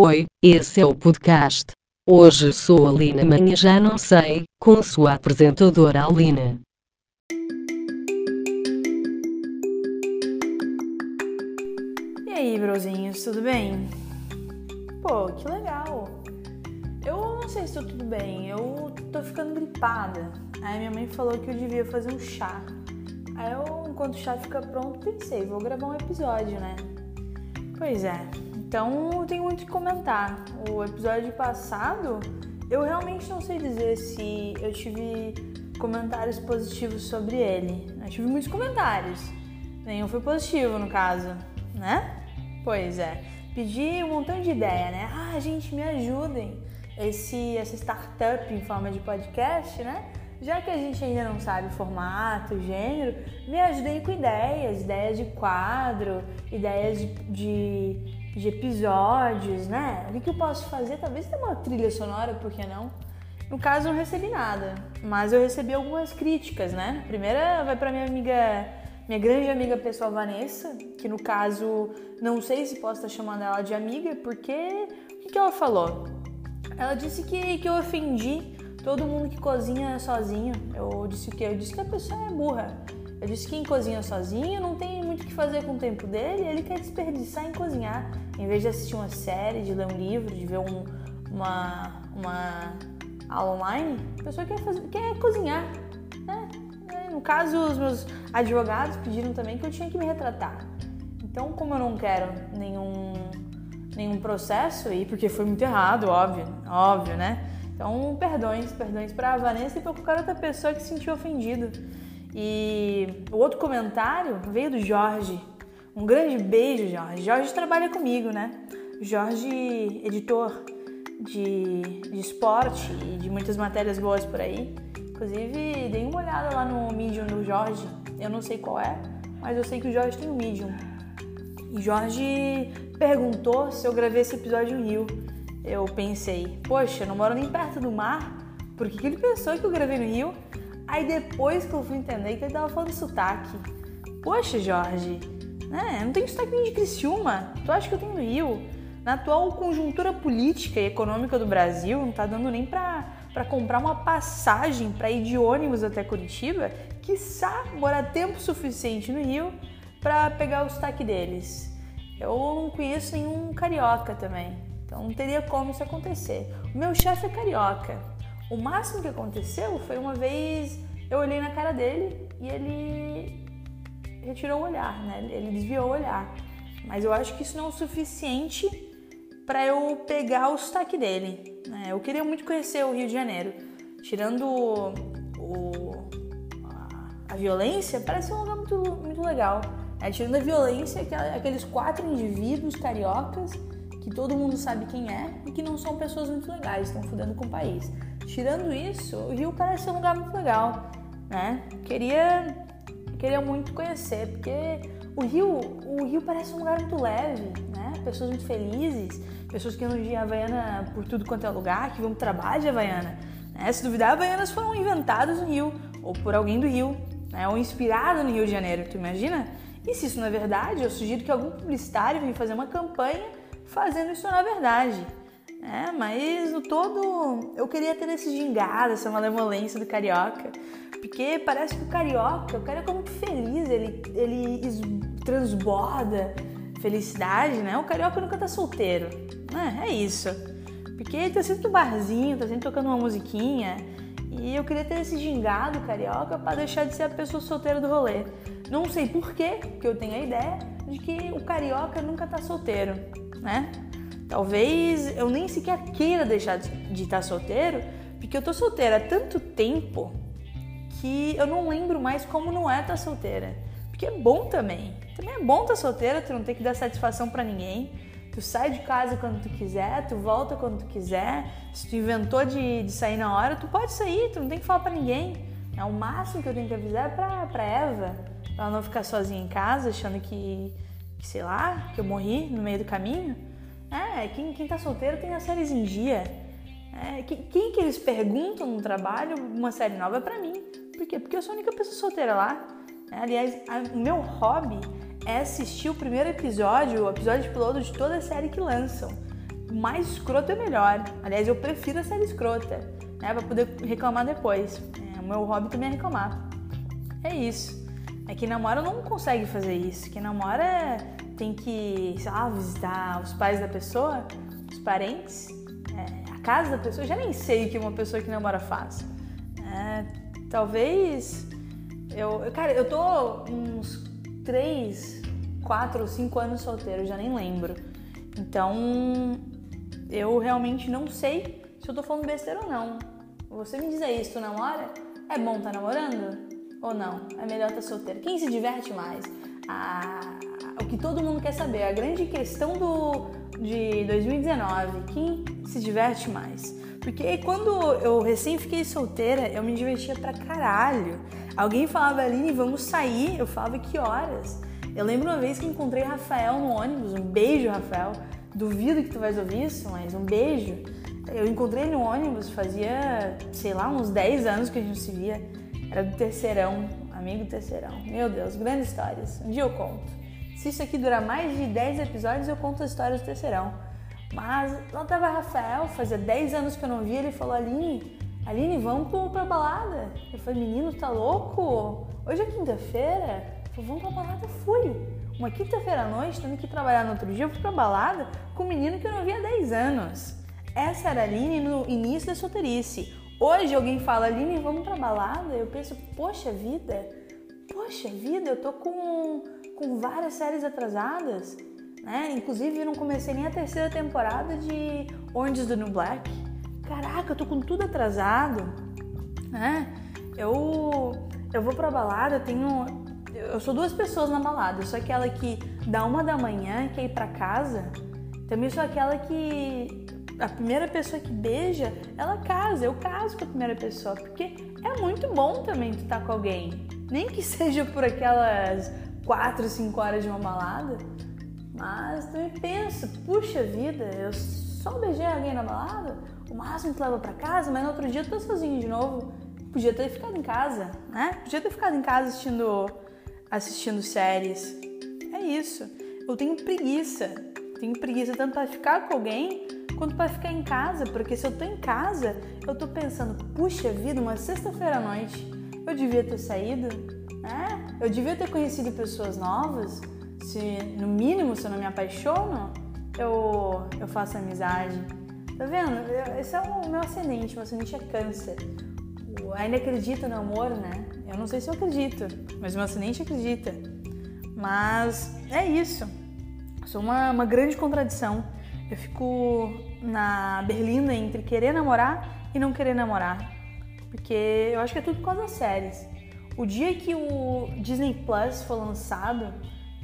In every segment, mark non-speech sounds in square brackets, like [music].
Oi, esse é o podcast. Hoje sou a Lina, amanhã já não sei, com sua apresentadora Alina. E aí, brozinhos, tudo bem? Pô, que legal! Eu não sei se tô tudo bem, eu tô ficando gripada. Aí minha mãe falou que eu devia fazer um chá. Aí eu, enquanto o chá fica pronto, pensei, vou gravar um episódio, né? Pois é, então eu tenho muito que comentar. O episódio passado, eu realmente não sei dizer se eu tive comentários positivos sobre ele. Eu tive muitos comentários. Nenhum foi positivo, no caso, né? Pois é. Pedi um montão de ideia, né? Ah, gente, me ajudem. Esse, essa startup em forma de podcast, né? Já que a gente ainda não sabe o formato, o gênero, me ajudem com ideias, ideias de quadro, ideias de, de, de episódios, né? O que, eu posso fazer? Talvez tenha uma trilha sonora, por que não? No caso, não recebi nada, mas eu recebi algumas críticas, né? A primeira vai para minha amiga minha grande amiga pessoal Vanessa, que no caso não sei se posso estar chamando ela de amiga, porque o que, ela falou? Ela disse que, que eu ofendi todo mundo que cozinha sozinho. Eu disse o quê? Eu disse que a pessoa é burra. Eu disse que quem cozinha sozinho não tem que fazer com o tempo dele, ele quer desperdiçar em cozinhar. Em vez de assistir uma série, de ler um livro, de ver um, uma, uma aula online, a pessoa quer, fazer, quer cozinhar. Né? No caso, os meus advogados pediram também que eu tinha que me retratar. Então, como eu não quero nenhum, nenhum processo, e porque foi muito errado, óbvio, óbvio, né? Então, perdões, perdões para a Vanessa e para qualquer outra pessoa que se sentiu ofendida. E o outro comentário veio do Jorge. Um grande beijo, Jorge. Jorge trabalha comigo, né? Jorge, editor de, de esporte e de muitas matérias boas por aí. Inclusive, dei uma olhada lá no Medium do Jorge. Eu não sei qual é, mas eu sei que o Jorge tem um Medium. E Jorge perguntou se eu gravei esse episódio no Rio. Eu pensei, poxa, eu não moro nem perto do mar, por que, que ele pensou que eu gravei no Rio? Aí depois que eu fui entender que ele tava falando sotaque. Poxa, Jorge, né? Eu não tenho sotaque nem de Criciúma. Tu acha que eu tenho no Rio? Na atual conjuntura política e econômica do Brasil, não tá dando nem pra, pra comprar uma passagem para ir de ônibus até Curitiba, quiçá morar tempo suficiente no Rio para pegar o sotaque deles. Eu não conheço nenhum carioca também, então não teria como isso acontecer. O meu chefe é carioca. O máximo que aconteceu foi uma vez eu olhei na cara dele e ele retirou o olhar, né? Ele desviou o olhar. Mas eu acho que isso não é o suficiente para eu pegar o sotaque dele. Né? Eu queria muito conhecer o Rio de Janeiro. Tirando o, a, a, violência, parece um lugar muito, muito legal. É, tirando a violência, aqueles quatro indivíduos cariocas que todo mundo sabe quem é e que não são pessoas muito legais, estão fudendo com o país. Tirando isso, o Rio parece um lugar muito legal, né? Queria, queria muito conhecer, porque o Rio, o Rio parece um lugar muito leve, né? Pessoas muito felizes, pessoas que andam de Havaiana por tudo quanto é lugar, que vão pro trabalho de Havaiana. Né? Se duvidar, Havaianas foram inventadas no Rio, ou por alguém do Rio, né? ou inspiradas no Rio de Janeiro, tu imagina? E se isso não é verdade, eu sugiro que algum publicitário venha fazer uma campanha fazendo isso na verdade. É, mas no todo eu queria ter esse gingado, essa malemolência do carioca. Porque parece que o carioca, o carioca é muito feliz, ele, ele transborda felicidade, né? O carioca nunca tá solteiro, né? É isso. Porque ele tá sempre no barzinho, tá sempre tocando uma musiquinha. E eu queria ter esse gingado carioca para deixar de ser a pessoa solteira do rolê. Não sei porquê, que eu tenho a ideia de que o carioca nunca tá solteiro, né? Talvez eu nem sequer queira deixar de estar solteiro, porque eu tô solteira há tanto tempo que eu não lembro mais como não é estar solteira. Porque é bom também. Também é bom estar solteira, tu não tem que dar satisfação para ninguém. Tu sai de casa quando tu quiser, tu volta quando tu quiser. Se tu inventou de, de sair na hora, tu pode sair, tu não tem que falar para ninguém. É o máximo que eu tenho que avisar pra, pra Eva, pra ela não ficar sozinha em casa, achando que, que, sei lá, que eu morri no meio do caminho. É, quem, quem tá solteiro tem as séries em dia. É, quem, quem que eles perguntam no trabalho uma série nova é pra mim. Por quê? Porque eu sou a única pessoa solteira lá. É, aliás, o meu hobby é assistir o primeiro episódio, o episódio piloto de toda a série que lançam. mais escroto é melhor. Aliás, eu prefiro a série escrota, né? Pra poder reclamar depois. É, o meu hobby também é reclamar. É isso. É quem namora não consegue fazer isso. Quem namora tem que, sei lá, visitar os pais da pessoa, os parentes, é, a casa da pessoa. Eu já nem sei o que uma pessoa que namora faz. É, talvez eu, cara, eu tô uns 3, 4 ou 5 anos solteiro, já nem lembro. Então, eu realmente não sei se eu tô falando besteira ou não. Você me diz aí, se tu namora, é bom tá namorando? Ou não? É melhor estar tá solteiro? Quem se diverte mais? Ah, o que todo mundo quer saber, a grande questão do, de 2019, quem se diverte mais? Porque quando eu recém fiquei solteira, eu me divertia pra caralho. Alguém falava, Aline, vamos sair. Eu falava, que horas? Eu lembro uma vez que encontrei Rafael no ônibus. Um beijo, Rafael. Duvido que tu vais ouvir isso, mas um beijo. Eu encontrei no ônibus, fazia, sei lá, uns 10 anos que a gente se via. Era do terceirão, amigo do terceirão. Meu Deus, grandes histórias. Um dia eu conto. Se isso aqui durar mais de 10 episódios, eu conto as histórias do terceirão. Mas lá tava Rafael, fazia 10 anos que eu não via, ele falou, Aline, Aline, vamos pra balada. Eu falei, menino, tá louco? Hoje é quinta-feira. Falei, vamos pra balada, fui. Uma quinta-feira à noite, tendo que trabalhar no outro dia, eu fui pra balada com um menino que eu não via há 10 anos. Essa era a Aline no início da solteirice. Hoje alguém fala, Aline, vamos pra balada? Eu penso, poxa vida, poxa vida, eu tô com, com várias séries atrasadas. Né? Inclusive, eu não comecei nem a terceira temporada de Orange is the New Black caraca, eu tô com tudo atrasado, né? Eu, eu vou pra balada, eu tenho. Eu sou duas pessoas na balada. Eu sou aquela que dá uma da manhã quer ir pra casa. Também sou aquela que a primeira pessoa que beija, ela casa. Eu caso com a primeira pessoa, porque é muito bom também tu estar tá com alguém. Nem que [laughs] seja por aquelas quatro, cinco horas de uma balada. Mas também penso, puxa vida, eu só beijei alguém na balada, o máximo que leva para casa, mas no outro dia eu tô sozinho de novo. Podia ter ficado em casa, né? Podia ter ficado em casa assistindo, assistindo séries. É isso. Eu tenho preguiça. Tenho preguiça tanto para ficar com alguém quanto para ficar em casa, porque se eu tô em casa, eu tô pensando, puxa vida, uma sexta-feira à noite, eu devia ter saído, né? Eu devia ter conhecido pessoas novas. Se no mínimo, se eu não me apaixono, eu, eu faço amizade. Tá vendo? Esse é o meu ascendente, meu ascendente é câncer. Eu ainda acredito no amor, né? Eu não sei se eu acredito, mas meu ascendente acredita. Mas é isso. sou uma, uma grande contradição. Eu fico na berlinda entre querer namorar e não querer namorar. Porque eu acho que é tudo por causa das séries. O dia que o Disney Plus for lançado,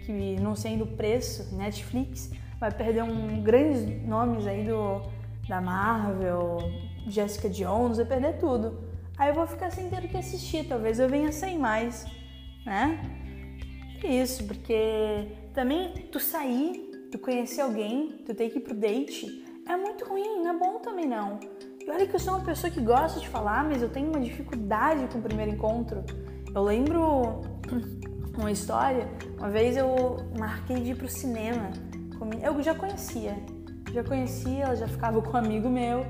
que não sendo o preço, Netflix, vai perder um grandes nomes aí do, da Marvel, Jessica Jones, vai perder tudo. Aí eu vou ficar sem ter o que assistir, talvez eu venha sem mais, né? É isso, porque também tu sair, tu conhecer alguém, tu ter que ir pro date, é muito ruim, não é bom também não. E olha que eu sou uma pessoa que gosta de falar, mas eu tenho uma dificuldade com o primeiro encontro. Eu lembro [laughs] uma história, uma vez eu marquei de ir pro cinema eu já conhecia, já conhecia, ela já ficava [laughs] com um amigo meu.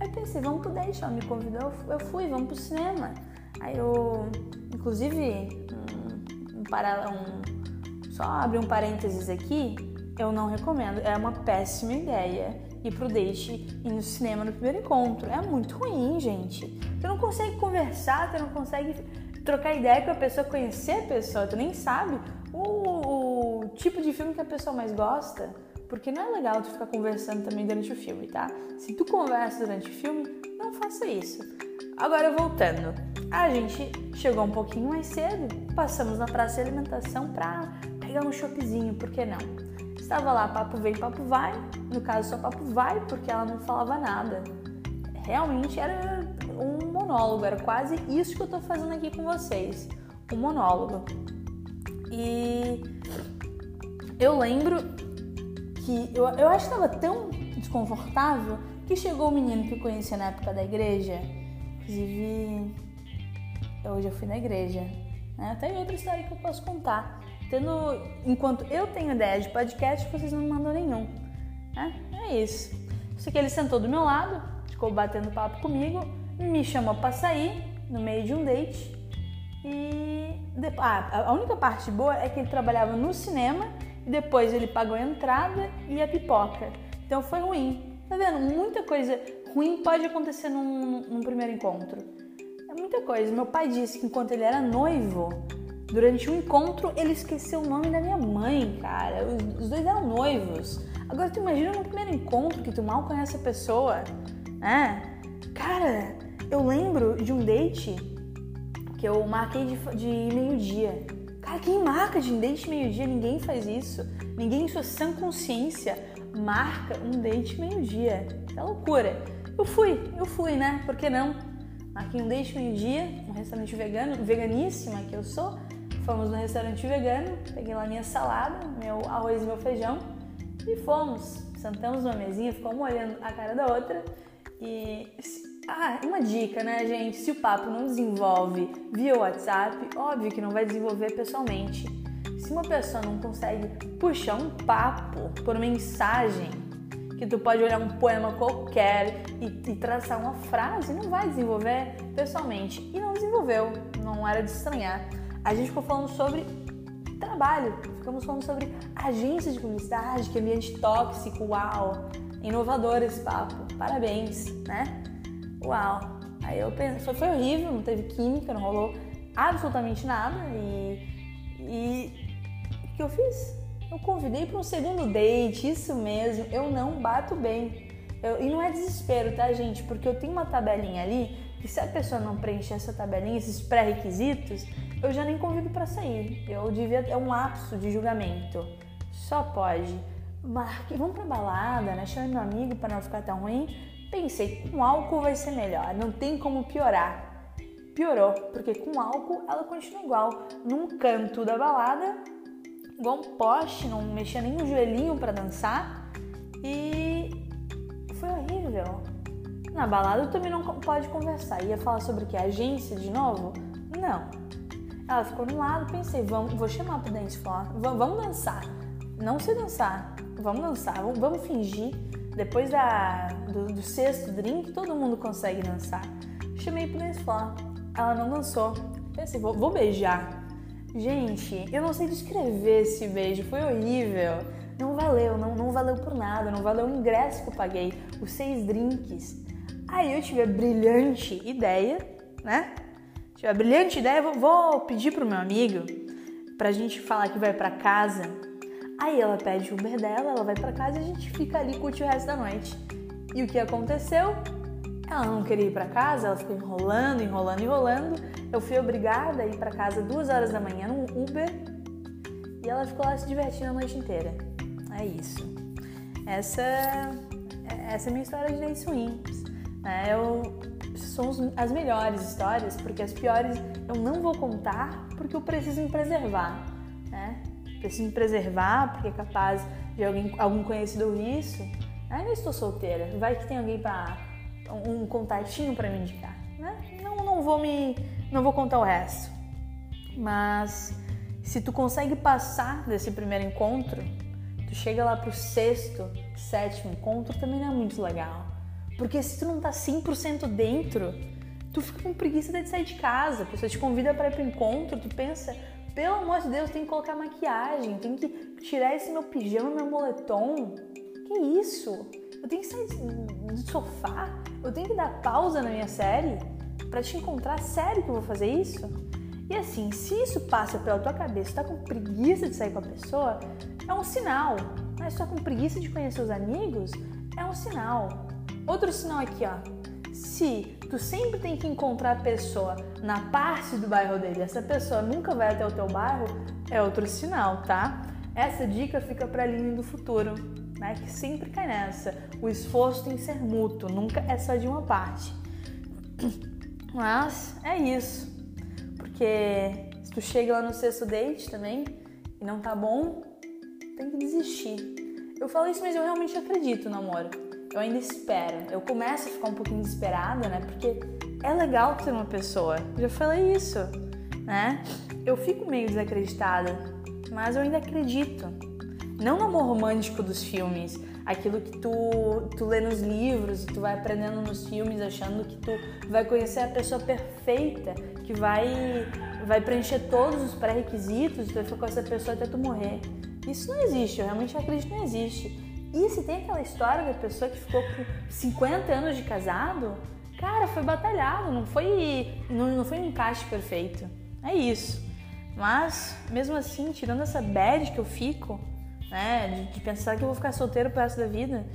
Aí pensei, vamos pro date, ela me convidou, eu fui, vamos pro cinema. Aí eu, inclusive, um, um, para, um, só abrir um parênteses aqui, eu não recomendo, é uma péssima ideia ir pro date e no cinema no primeiro encontro. É muito ruim, gente. Tu não consegue conversar, tu não consegue trocar ideia com a pessoa, conhecer a pessoa, tu nem sabe o, o tipo de filme que a pessoa mais gosta. Porque não é legal tu ficar conversando também durante o filme, tá? Se tu conversa durante o filme, não faça isso. Agora voltando, a gente chegou um pouquinho mais cedo, passamos na praça de alimentação pra pegar um choppzinho, por que não? Estava lá, papo vem, papo vai. No caso, só papo vai, porque ela não falava nada. Realmente era monólogo, era quase isso que eu tô fazendo aqui com vocês. Um monólogo. E eu lembro que eu, eu acho que estava tão desconfortável que chegou o menino que eu conhecia na época da igreja. Inclusive, hoje eu fui na igreja. Né? Tem outra história que eu posso contar. Tendo, enquanto eu tenho ideia de podcast, vocês não mandam nenhum. Né? É isso. Isso que ele sentou do meu lado, ficou batendo papo comigo, me chamou para sair no meio de um date. E ah, a única parte boa é que ele trabalhava no cinema e depois ele pagou a entrada e a pipoca. Então foi ruim. Tá vendo? Muita coisa ruim pode acontecer num, num primeiro encontro. É muita coisa. Meu pai disse que enquanto ele era noivo, durante um encontro ele esqueceu o nome da minha mãe, cara. Os, os dois eram noivos. Agora tu imagina no primeiro encontro que tu mal conhece a pessoa, né? Cara, eu lembro de um date que eu marquei de, de meio-dia. Cara, quem marca de date meio-dia? Ninguém faz isso. Ninguém em sua sã consciência marca um date meio-dia. É loucura. Eu fui, eu fui, né? Por que não? Marquei um date meio-dia, um restaurante vegano, veganíssima que eu sou. Fomos no restaurante vegano, peguei lá minha salada, meu arroz e meu feijão e fomos. Sentamos numa mesinha, ficamos olhando a cara da outra e ah, uma dica, né, gente? Se o papo não desenvolve via WhatsApp, óbvio que não vai desenvolver pessoalmente. Se uma pessoa não consegue puxar um papo por mensagem, que tu pode olhar um poema qualquer e, e traçar uma frase, não vai desenvolver pessoalmente. E não desenvolveu, não era de estranhar. A gente ficou falando sobre trabalho, ficamos falando sobre agência de publicidade, que ambiente tóxico, uau! Inovador esse papo, parabéns, né? Uau. Aí eu pensei, foi, foi horrível, não teve química, não rolou absolutamente nada. E, e o que eu fiz? Eu convidei para um segundo date, isso mesmo, eu não bato bem. Eu, e não é desespero, tá, gente? Porque eu tenho uma tabelinha ali e se a pessoa não preencher essa tabelinha, esses pré-requisitos, eu já nem convido para sair. Eu devia é um lapso de julgamento. Só pode. Marque, vamos pra balada, né? Chame meu amigo para não ficar tão ruim. Pensei, com álcool vai ser melhor, não tem como piorar. Piorou, porque com álcool ela continua igual, num canto da balada, igual um poste, não mexia nem no joelhinho para dançar e foi horrível. Na balada também não pode conversar. Ia falar sobre o que? Agência de novo? Não. Ela ficou no lado, pensei, vamos, vou chamar pro dance floor, vamos dançar. Não sei dançar, vamos dançar, vamos, vamos fingir depois da, do, do, sexto drink, todo mundo consegue dançar. Chamei pro dance floor. Ela não dançou. Pensei, vou, vou beijar. Gente, eu não sei descrever esse beijo, foi horrível. Não valeu, não, não valeu por nada, não valeu o ingresso que eu paguei, os seis drinks. Aí eu tive a brilhante ideia, né? Tive a brilhante ideia, vou, vou pedir pro meu amigo pra gente falar que vai pra casa Aí ela pede o Uber dela, ela vai para casa e a gente fica ali curte o resto da noite. E o que aconteceu? Ela não queria ir para casa, ela ficou enrolando, enrolando, enrolando. Eu fui obrigada a ir para casa duas horas da manhã no Uber e ela ficou lá se divertindo a noite inteira. É isso. Essa, essa é a minha história de dates ruins. Né? Eu, são as melhores histórias, porque as piores eu não vou contar porque eu preciso me preservar. Né? Preciso me preservar, porque é capaz de alguém, algum conhecido ouvir isso. Ainda estou solteira, vai que tem alguém para um, um contatinho para me indicar, né? Não, não vou me, não vou contar o resto. Mas se tu consegue passar desse primeiro encontro, tu chega lá pro sexto, sétimo encontro, também não é muito legal. Porque se tu não tá 100% dentro, tu fica com preguiça de sair de casa. A pessoa te convida para ir pro encontro, tu pensa, pelo amor de Deus, tem que colocar maquiagem, tem que tirar esse meu pijama, meu moletom. Que isso? Eu tenho que sair do sofá? Eu tenho que dar pausa na minha série para te encontrar? Sério que eu vou fazer isso? E assim, se isso passa pela tua cabeça, tá com preguiça de sair com a pessoa, é um sinal. Mas tá com preguiça de conhecer os amigos, é um sinal. Outro sinal aqui, ó se tu sempre tem que encontrar a pessoa na parte do bairro dele, essa pessoa nunca vai até o teu bairro, é outro sinal, tá? Essa dica fica para a linha do futuro, né? Que sempre cai nessa. O esforço tem que ser mútuo, nunca é só de uma parte. [clears throat] Mas é isso. Porque se tu chega lá no sexto date também e não tá bom, tem que desistir. Eu falo isso, mas eu realmente acredito no amor eu ainda espero. Eu começo a ficar um pouquinho desesperada, né? Porque é legal ter uma pessoa. Eu já falei isso, né? Eu fico meio desacreditada, mas eu ainda acredito. Não no amor romântico dos filmes, aquilo que tu, tu lê nos livros, tu vai aprendendo nos filmes, achando que tu vai conhecer a pessoa perfeita, que vai, vai preencher todos os pré-requisitos, tu vai ficar com essa pessoa até tu morrer. Isso não existe, eu realmente acredito que não existe. E se tem aquela história da pessoa que ficou com 50 anos de casado, cara, foi batalhado, não foi, não, não foi um encaixe perfeito. É isso. Mas, mesmo assim, tirando essa bad que eu fico, né, de, de pensar que eu vou ficar solteiro pro resto da vida,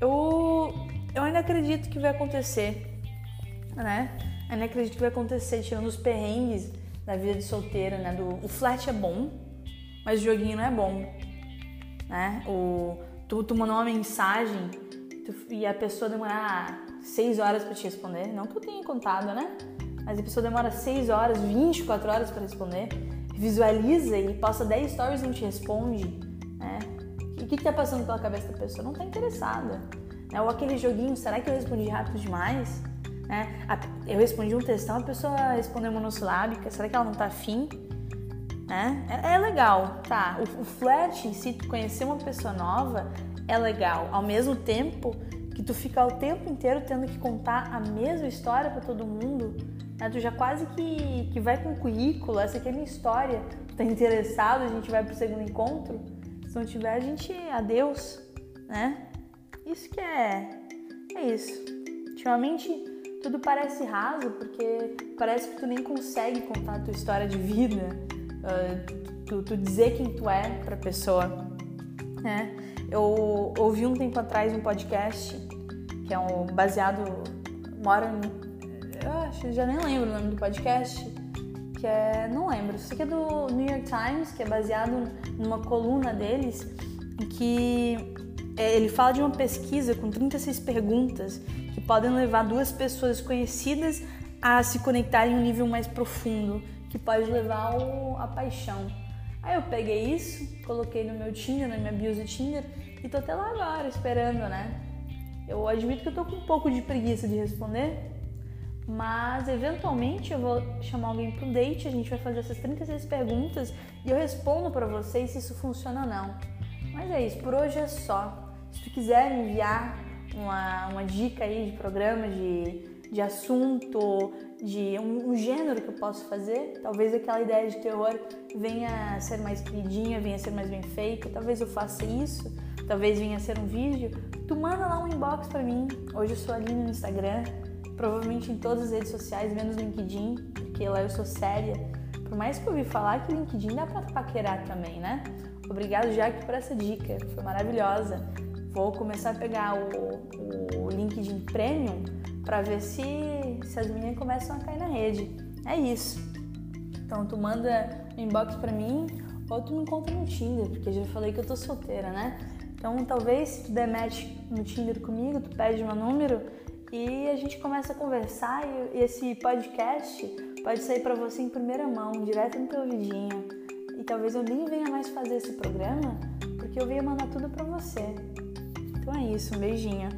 eu, eu ainda acredito que vai acontecer, né? Ainda acredito que vai acontecer, tirando os perrengues da vida de solteira, né? Do, o flat é bom, mas o joguinho não é bom, né? O, tu, tu uma mensagem tu, e a pessoa demorar seis horas para te responder, não que eu tenha contado, né? Mas a pessoa demora 6 horas, 24 horas para responder, visualiza e posta 10 stories e não te responde, né? E o que, que tá passando pela cabeça da pessoa? Não tá interessada. Né? Ou aquele joguinho, será que eu respondi rápido demais? Né? Eu respondi um textão, a pessoa respondeu monossilábica, será que ela não tá afim? Né? É, é legal, tá? O, o flirt em si, conhecer uma pessoa nova, é legal. Ao mesmo tempo que tu fica o tempo inteiro tendo que contar a mesma história para todo mundo, né? Tu já quase que, que vai com currículo, essa aqui é a minha história. Tu tá interessado, a gente vai pro segundo encontro. Se não tiver, a gente. Adeus, né? Isso que é. É isso. Ultimamente tudo parece raso, porque parece que tu nem consegue contar a tua história de vida, uh, tu, tu, dizer quem tu é pra pessoa, né? Eu ouvi um tempo atrás um podcast que é um baseado mora eu acho, já nem lembro o nome do podcast, que é, não lembro, sei que é do New York Times, que é baseado numa coluna deles, em que é, ele fala de uma pesquisa com 36 perguntas que podem levar duas pessoas conhecidas a se conectarem em um nível mais profundo, que pode levar ao, paixão. Aí eu peguei isso, coloquei no meu Tinder, na minha bio do Tinder, e tô até lá agora esperando, né? Eu admito que eu tô com um pouco de preguiça de responder, mas eventualmente eu vou chamar alguém um date, a gente vai fazer essas 36 perguntas e eu respondo para vocês se isso funciona ou não. Mas é isso, por hoje é só. Se tu quiser me enviar uma, uma dica aí de programa, de, de assunto, de um, um, gênero que eu posso fazer, talvez aquela ideia de terror venha a ser mais queridinha, venha a ser mais bem feita, talvez eu faça isso, talvez venha a ser um vídeo, tu manda lá um inbox para mim. Hoje eu sou ali no Instagram, provavelmente em todas as redes sociais, menos LinkedIn, porque lá eu sou séria. Por mais que eu ouvi falar que LinkedIn dá pra paquerar também, né? Obrigado, Jaque, por essa dica, foi maravilhosa. Vou começar a pegar o, o LinkedIn Premium para ver se, se as meninas começam a cair na rede. É isso. Então tu manda um inbox para mim ou tu me encontra no Tinder, porque já falei que eu tô solteira, né? Então talvez se tu der match no Tinder comigo, tu pede meu número, e a gente começa a conversar e esse podcast pode sair para você em primeira mão, direto no teu ouvidinho. E talvez eu nem venha mais fazer esse programa porque eu venho mandar tudo para você. Então é isso, um beijinho.